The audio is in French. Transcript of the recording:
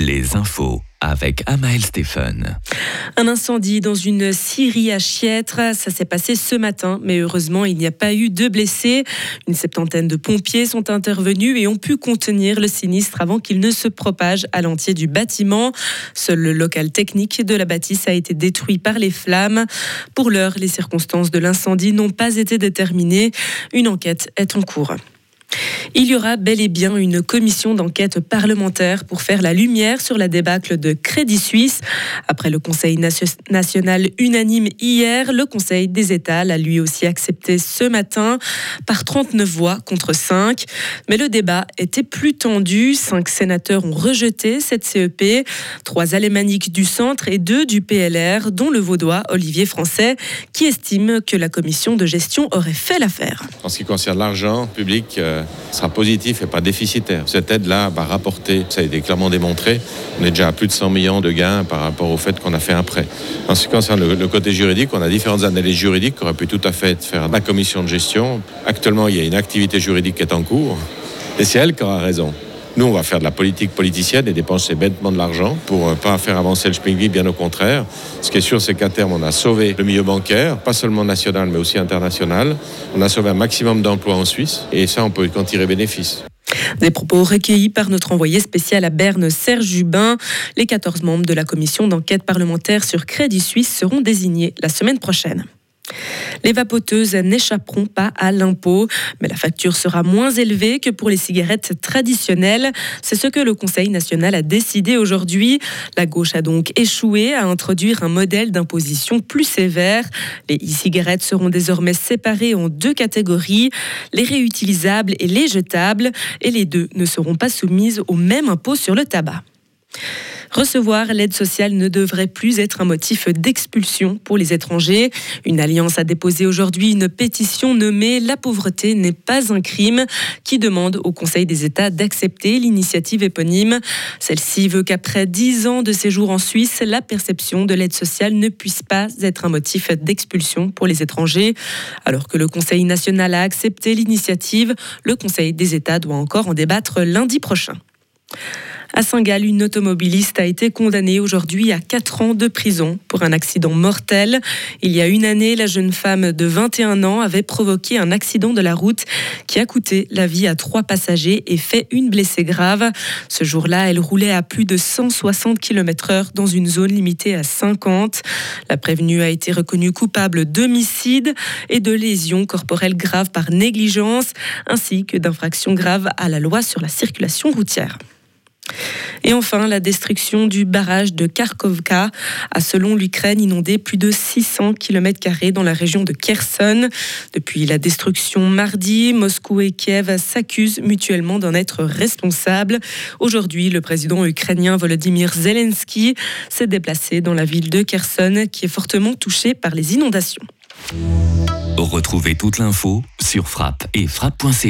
les infos avec Amael Stéphane. Un incendie dans une scierie à Chiètre, ça s'est passé ce matin, mais heureusement il n'y a pas eu de blessés. Une septantaine de pompiers sont intervenus et ont pu contenir le sinistre avant qu'il ne se propage à l'entier du bâtiment. Seul le local technique de la bâtisse a été détruit par les flammes. Pour l'heure, les circonstances de l'incendie n'ont pas été déterminées. Une enquête est en cours. Il y aura bel et bien une commission d'enquête parlementaire pour faire la lumière sur la débâcle de Crédit Suisse. Après le Conseil national unanime hier, le Conseil des États l'a lui aussi accepté ce matin par 39 voix contre 5. Mais le débat était plus tendu. Cinq sénateurs ont rejeté cette CEP, trois alémaniques du centre et deux du PLR, dont le vaudois Olivier Français, qui estime que la commission de gestion aurait fait l'affaire. En ce qui concerne l'argent public, euh, sera positif et pas déficitaire. Cette aide-là va rapporter, ça a été clairement démontré, on est déjà à plus de 100 millions de gains par rapport au fait qu'on a fait un prêt. En ce qui concerne le, côté juridique, on a différentes analyses juridiques qui auraient pu tout à fait faire la commission de gestion. Actuellement, il y a une activité juridique qui est en cours et c'est elle qui aura raison. Nous, on va faire de la politique politicienne et dépenser bêtement de l'argent pour ne euh, pas faire avancer le Spingly, bien au contraire. Ce qui est sûr, c'est qu'à terme, on a sauvé le milieu bancaire, pas seulement national, mais aussi international. On a sauvé un maximum d'emplois en Suisse et ça, on peut en tirer bénéfice. Des propos recueillis par notre envoyé spécial à Berne, Serge Jubin. Les 14 membres de la commission d'enquête parlementaire sur Crédit Suisse seront désignés la semaine prochaine. Les vapoteuses n'échapperont pas à l'impôt, mais la facture sera moins élevée que pour les cigarettes traditionnelles. C'est ce que le Conseil national a décidé aujourd'hui. La gauche a donc échoué à introduire un modèle d'imposition plus sévère. Les e-cigarettes seront désormais séparées en deux catégories, les réutilisables et les jetables, et les deux ne seront pas soumises au même impôt sur le tabac. Recevoir l'aide sociale ne devrait plus être un motif d'expulsion pour les étrangers. Une alliance a déposé aujourd'hui une pétition nommée La pauvreté n'est pas un crime qui demande au Conseil des États d'accepter l'initiative éponyme. Celle-ci veut qu'après dix ans de séjour en Suisse, la perception de l'aide sociale ne puisse pas être un motif d'expulsion pour les étrangers. Alors que le Conseil national a accepté l'initiative, le Conseil des États doit encore en débattre lundi prochain. À Saint-Gall, une automobiliste a été condamnée aujourd'hui à 4 ans de prison pour un accident mortel. Il y a une année, la jeune femme de 21 ans avait provoqué un accident de la route qui a coûté la vie à trois passagers et fait une blessée grave. Ce jour-là, elle roulait à plus de 160 km/h dans une zone limitée à 50. La prévenue a été reconnue coupable d'homicide et de lésions corporelles graves par négligence, ainsi que d'infractions graves à la loi sur la circulation routière. Et enfin, la destruction du barrage de Kharkovka a, selon l'Ukraine, inondé plus de 600 km dans la région de Kherson. Depuis la destruction mardi, Moscou et Kiev s'accusent mutuellement d'en être responsables. Aujourd'hui, le président ukrainien Volodymyr Zelensky s'est déplacé dans la ville de Kherson, qui est fortement touchée par les inondations. Retrouvez toute l'info sur frappe et frappe.ch.